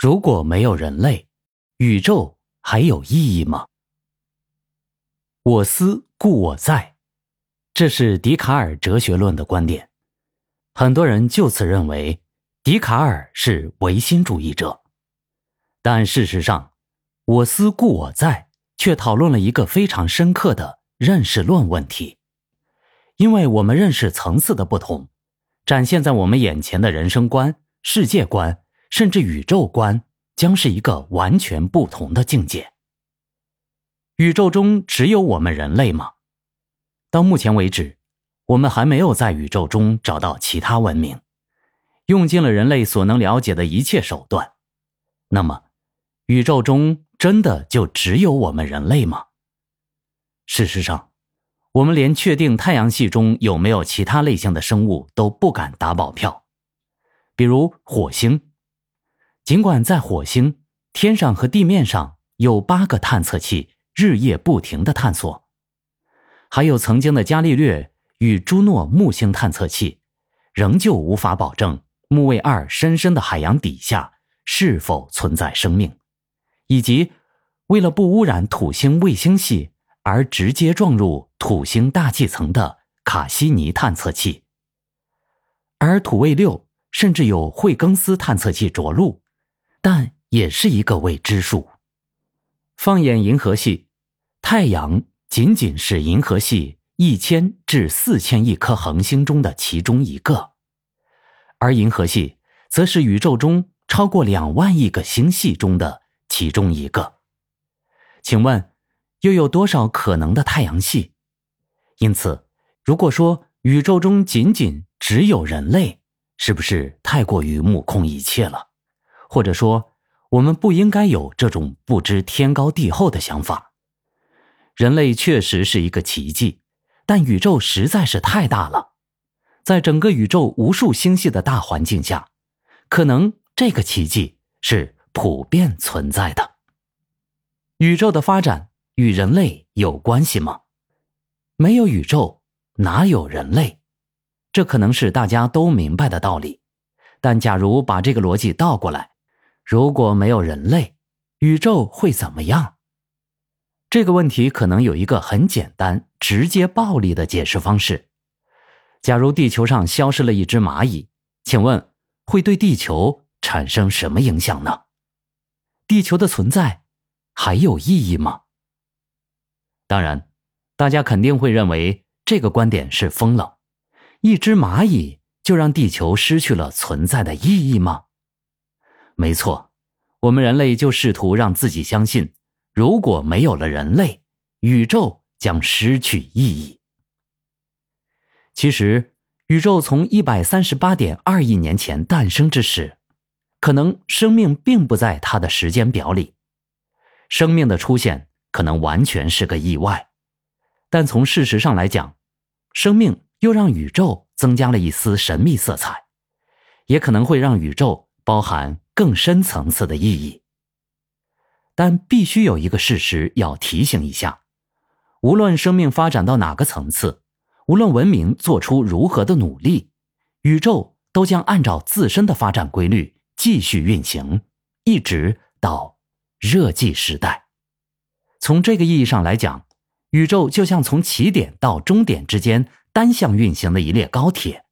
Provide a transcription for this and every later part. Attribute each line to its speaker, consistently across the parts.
Speaker 1: 如果没有人类，宇宙还有意义吗？我思故我在，这是笛卡尔哲学论的观点。很多人就此认为笛卡尔是唯心主义者，但事实上，我思故我在却讨论了一个非常深刻的认识论问题。因为我们认识层次的不同，展现在我们眼前的人生观、世界观。甚至宇宙观将是一个完全不同的境界。宇宙中只有我们人类吗？到目前为止，我们还没有在宇宙中找到其他文明，用尽了人类所能了解的一切手段。那么，宇宙中真的就只有我们人类吗？事实上，我们连确定太阳系中有没有其他类型的生物都不敢打保票，比如火星。尽管在火星天上和地面上有八个探测器日夜不停的探索，还有曾经的伽利略与朱诺木星探测器，仍旧无法保证木卫二深深的海洋底下是否存在生命，以及为了不污染土星卫星系而直接撞入土星大气层的卡西尼探测器，而土卫六甚至有惠更斯探测器着陆。但也是一个未知数。放眼银河系，太阳仅仅是银河系一千至四千亿颗恒星中的其中一个，而银河系则是宇宙中超过两万亿个星系中的其中一个。请问，又有多少可能的太阳系？因此，如果说宇宙中仅仅只有人类，是不是太过于目空一切了？或者说，我们不应该有这种不知天高地厚的想法。人类确实是一个奇迹，但宇宙实在是太大了，在整个宇宙无数星系的大环境下，可能这个奇迹是普遍存在的。宇宙的发展与人类有关系吗？没有宇宙，哪有人类？这可能是大家都明白的道理，但假如把这个逻辑倒过来。如果没有人类，宇宙会怎么样？这个问题可能有一个很简单、直接、暴力的解释方式。假如地球上消失了一只蚂蚁，请问会对地球产生什么影响呢？地球的存在还有意义吗？当然，大家肯定会认为这个观点是疯了。一只蚂蚁就让地球失去了存在的意义吗？没错，我们人类就试图让自己相信，如果没有了人类，宇宙将失去意义。其实，宇宙从一百三十八点二亿年前诞生之时，可能生命并不在它的时间表里，生命的出现可能完全是个意外。但从事实上来讲，生命又让宇宙增加了一丝神秘色彩，也可能会让宇宙包含。更深层次的意义，但必须有一个事实要提醒一下：无论生命发展到哪个层次，无论文明做出如何的努力，宇宙都将按照自身的发展规律继续运行，一直到热寂时代。从这个意义上来讲，宇宙就像从起点到终点之间单向运行的一列高铁，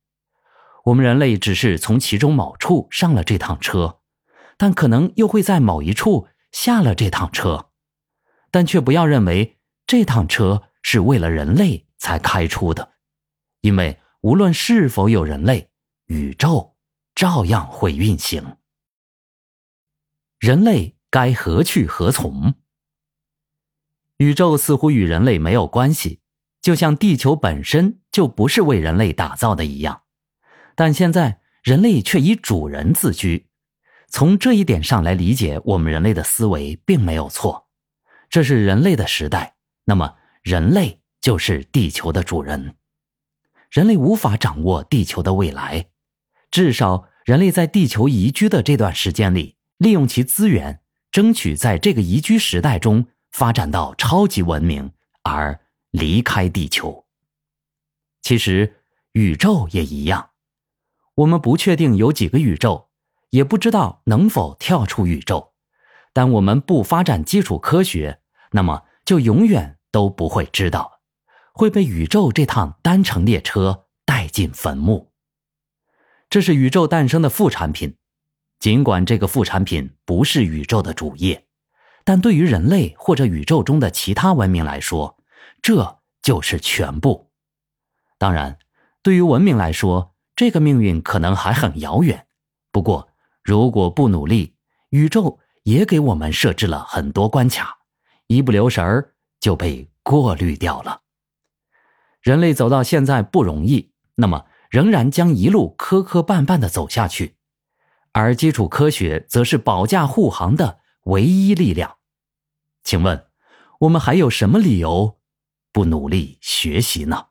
Speaker 1: 我们人类只是从其中某处上了这趟车。但可能又会在某一处下了这趟车，但却不要认为这趟车是为了人类才开出的，因为无论是否有人类，宇宙照样会运行。人类该何去何从？宇宙似乎与人类没有关系，就像地球本身就不是为人类打造的一样，但现在人类却以主人自居。从这一点上来理解，我们人类的思维并没有错。这是人类的时代，那么人类就是地球的主人。人类无法掌握地球的未来，至少人类在地球宜居的这段时间里，利用其资源，争取在这个宜居时代中发展到超级文明，而离开地球。其实宇宙也一样，我们不确定有几个宇宙。也不知道能否跳出宇宙。但我们不发展基础科学，那么就永远都不会知道，会被宇宙这趟单程列车带进坟墓。这是宇宙诞生的副产品，尽管这个副产品不是宇宙的主业，但对于人类或者宇宙中的其他文明来说，这就是全部。当然，对于文明来说，这个命运可能还很遥远。不过，如果不努力，宇宙也给我们设置了很多关卡，一不留神儿就被过滤掉了。人类走到现在不容易，那么仍然将一路磕磕绊绊的走下去，而基础科学则是保驾护航的唯一力量。请问，我们还有什么理由不努力学习呢？